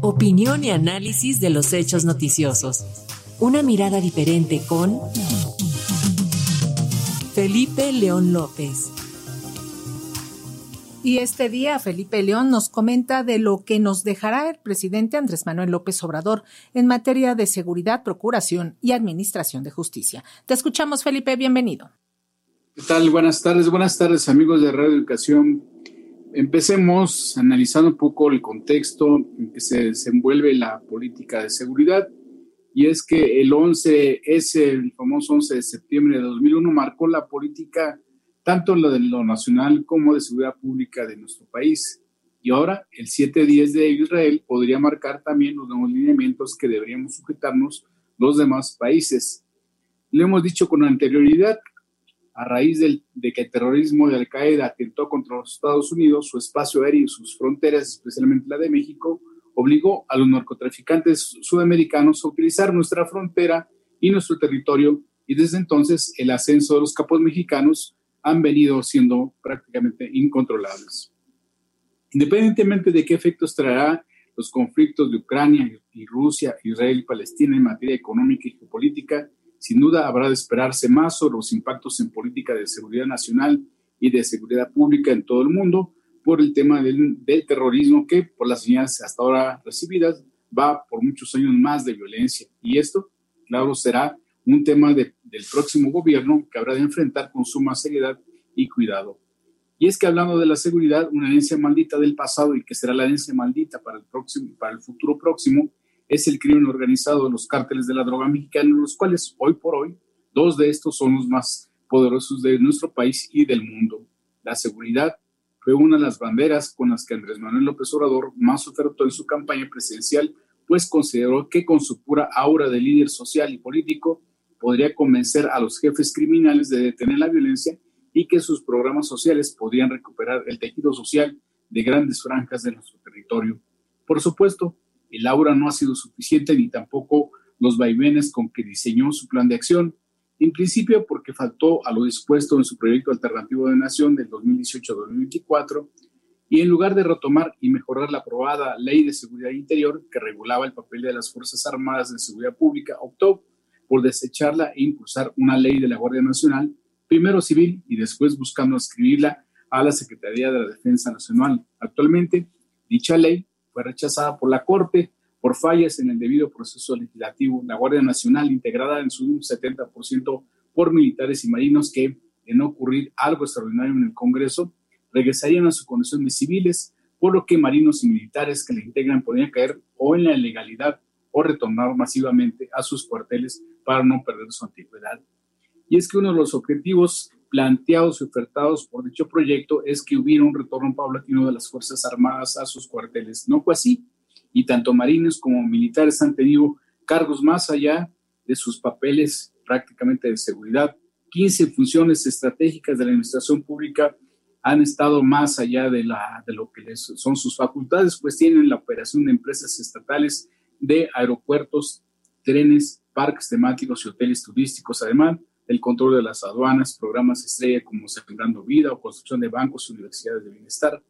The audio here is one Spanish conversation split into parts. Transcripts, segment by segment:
Opinión y análisis de los hechos noticiosos. Una mirada diferente con Felipe León López. Y este día Felipe León nos comenta de lo que nos dejará el presidente Andrés Manuel López Obrador en materia de seguridad, procuración y administración de justicia. Te escuchamos, Felipe, bienvenido. ¿Qué tal? Buenas tardes, buenas tardes amigos de Radio Educación Empecemos analizando un poco el contexto en que se desenvuelve la política de seguridad. Y es que el 11, ese, el famoso 11 de septiembre de 2001, marcó la política tanto lo de lo nacional como de seguridad pública de nuestro país. Y ahora el 7-10 de Israel podría marcar también los nuevos lineamientos que deberíamos sujetarnos los demás países. Le hemos dicho con anterioridad a raíz de que el terrorismo de Al-Qaeda atentó contra los Estados Unidos, su espacio aéreo y sus fronteras, especialmente la de México, obligó a los narcotraficantes sudamericanos a utilizar nuestra frontera y nuestro territorio y desde entonces el ascenso de los capos mexicanos han venido siendo prácticamente incontrolables. Independientemente de qué efectos traerá los conflictos de Ucrania y Rusia, Israel y Palestina en materia económica y geopolítica, sin duda habrá de esperarse más sobre los impactos en política de seguridad nacional y de seguridad pública en todo el mundo por el tema del, terrorismo que, por las señales hasta ahora recibidas, va por muchos años más de violencia. Y esto, claro, será un tema del próximo gobierno que habrá de enfrentar con suma seriedad y cuidado. Y es que hablando de la seguridad, una herencia maldita del pasado y que será la herencia maldita para el, próximo, para el futuro próximo, es el crimen organizado de los cárteles de la droga mexicana, los cuales hoy por hoy, dos de estos son los más poderosos de nuestro país y del mundo. La seguridad fue una de las banderas con las que Andrés Manuel López Obrador más ofertó en su campaña presidencial, pues consideró que con su pura aura de líder social y político podría convencer a los jefes criminales de detener la violencia y que sus programas sociales podrían recuperar el tejido social de grandes franjas de nuestro territorio. Por supuesto, el aura no ha sido suficiente ni tampoco los vaivenes con que diseñó su plan de acción, en principio porque faltó a lo dispuesto en su proyecto alternativo de nación del 2018-2024 y en lugar de retomar y mejorar la aprobada Ley de Seguridad Interior que regulaba el papel de las Fuerzas Armadas en seguridad pública, optó por desecharla e impulsar una ley de la Guardia Nacional, primero civil y después buscando escribirla a la Secretaría de la Defensa Nacional. Actualmente, dicha ley fue rechazada por la Corte por fallas en el debido proceso legislativo. La Guardia Nacional, integrada en su 70% por militares y marinos que, de no ocurrir algo extraordinario en el Congreso, regresarían a su condición de civiles, por lo que marinos y militares que la integran podrían caer o en la ilegalidad o retornar masivamente a sus cuarteles para no perder su antigüedad. Y es que uno de los objetivos planteados y ofertados por dicho proyecto es que hubiera un retorno paulatino de las Fuerzas Armadas a sus cuarteles. No fue así, y tanto marines como militares han tenido cargos más allá de sus papeles prácticamente de seguridad. 15 funciones estratégicas de la administración pública han estado más allá de, la, de lo que son sus facultades, pues tienen la operación de empresas estatales de aeropuertos, trenes, parques temáticos y hoteles turísticos, además el control de las aduanas, programas estrella como Sembrando Vida o construcción de bancos y universidades de bienestar.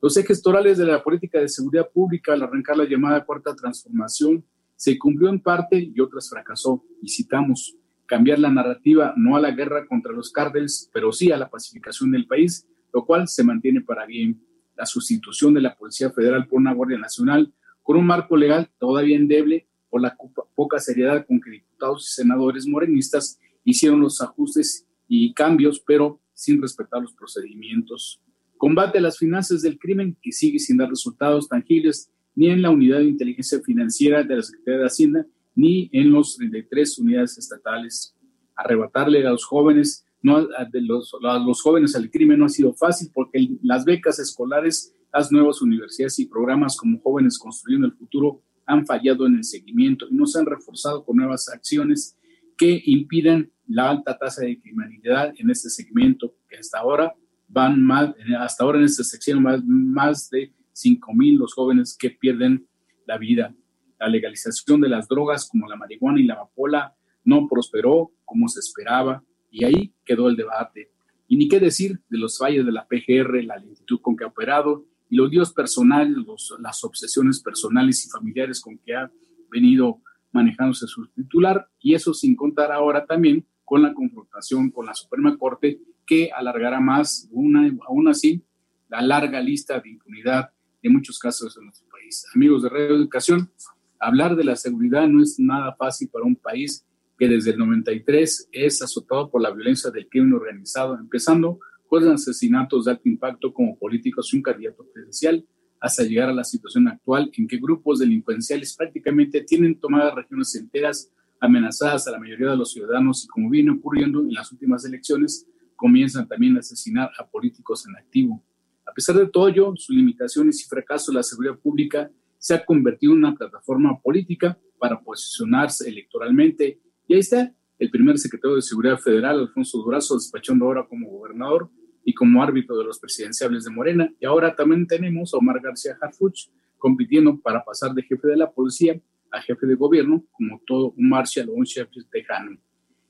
Los ejes torales de la política de seguridad pública al arrancar la llamada cuarta transformación se cumplió en parte y otras fracasó. Y citamos, cambiar la narrativa no a la guerra contra los cárteles, pero sí a la pacificación del país, lo cual se mantiene para bien. La sustitución de la Policía Federal por una Guardia Nacional con un marco legal todavía endeble por la poca seriedad con que diputados y senadores morenistas hicieron los ajustes y cambios, pero sin respetar los procedimientos. Combate a las finanzas del crimen, que sigue sin dar resultados tangibles ni en la unidad de inteligencia financiera de la Secretaría de Hacienda, ni en los 33 unidades estatales. Arrebatarle a los jóvenes, no, a, a los jóvenes al crimen no ha sido fácil porque las becas escolares las nuevas universidades y programas como Jóvenes Construyendo el Futuro han fallado en el seguimiento y no se han reforzado con nuevas acciones que impiden la alta tasa de criminalidad en este segmento, que hasta ahora van más, hasta ahora en esta sección más, más de 5 mil los jóvenes que pierden la vida. La legalización de las drogas como la marihuana y la amapola no prosperó como se esperaba y ahí quedó el debate. Y ni qué decir de los fallos de la PGR, la lentitud con que ha operado y los líos personales, las obsesiones personales y familiares con que ha venido manejándose su titular, y eso sin contar ahora también con la confrontación con la Suprema Corte, que alargará más, una, aún así, la larga lista de impunidad de muchos casos en nuestro país. Amigos de Radio Educación, hablar de la seguridad no es nada fácil para un país que desde el 93 es azotado por la violencia del crimen organizado, empezando con asesinatos de alto impacto como políticos y un candidato presidencial, hasta llegar a la situación actual en que grupos delincuenciales prácticamente tienen tomadas regiones enteras amenazadas a la mayoría de los ciudadanos y como viene ocurriendo en las últimas elecciones, comienzan también a asesinar a políticos en activo. A pesar de todo ello, sus limitaciones y fracaso la seguridad pública se ha convertido en una plataforma política para posicionarse electoralmente. Y ahí está el primer secretario de Seguridad Federal, Alfonso Durazo, despachando ahora como gobernador, y como árbitro de los presidenciables de Morena. Y ahora también tenemos a Omar García Harfuch compitiendo para pasar de jefe de la policía a jefe de gobierno, como todo un Marshall o un chef tejano.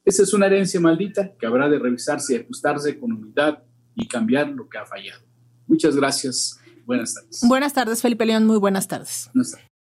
Esa es una herencia maldita que habrá de revisarse y ajustarse con humildad y cambiar lo que ha fallado. Muchas gracias. Buenas tardes. Buenas tardes, Felipe León. Muy buenas tardes. Buenas tardes.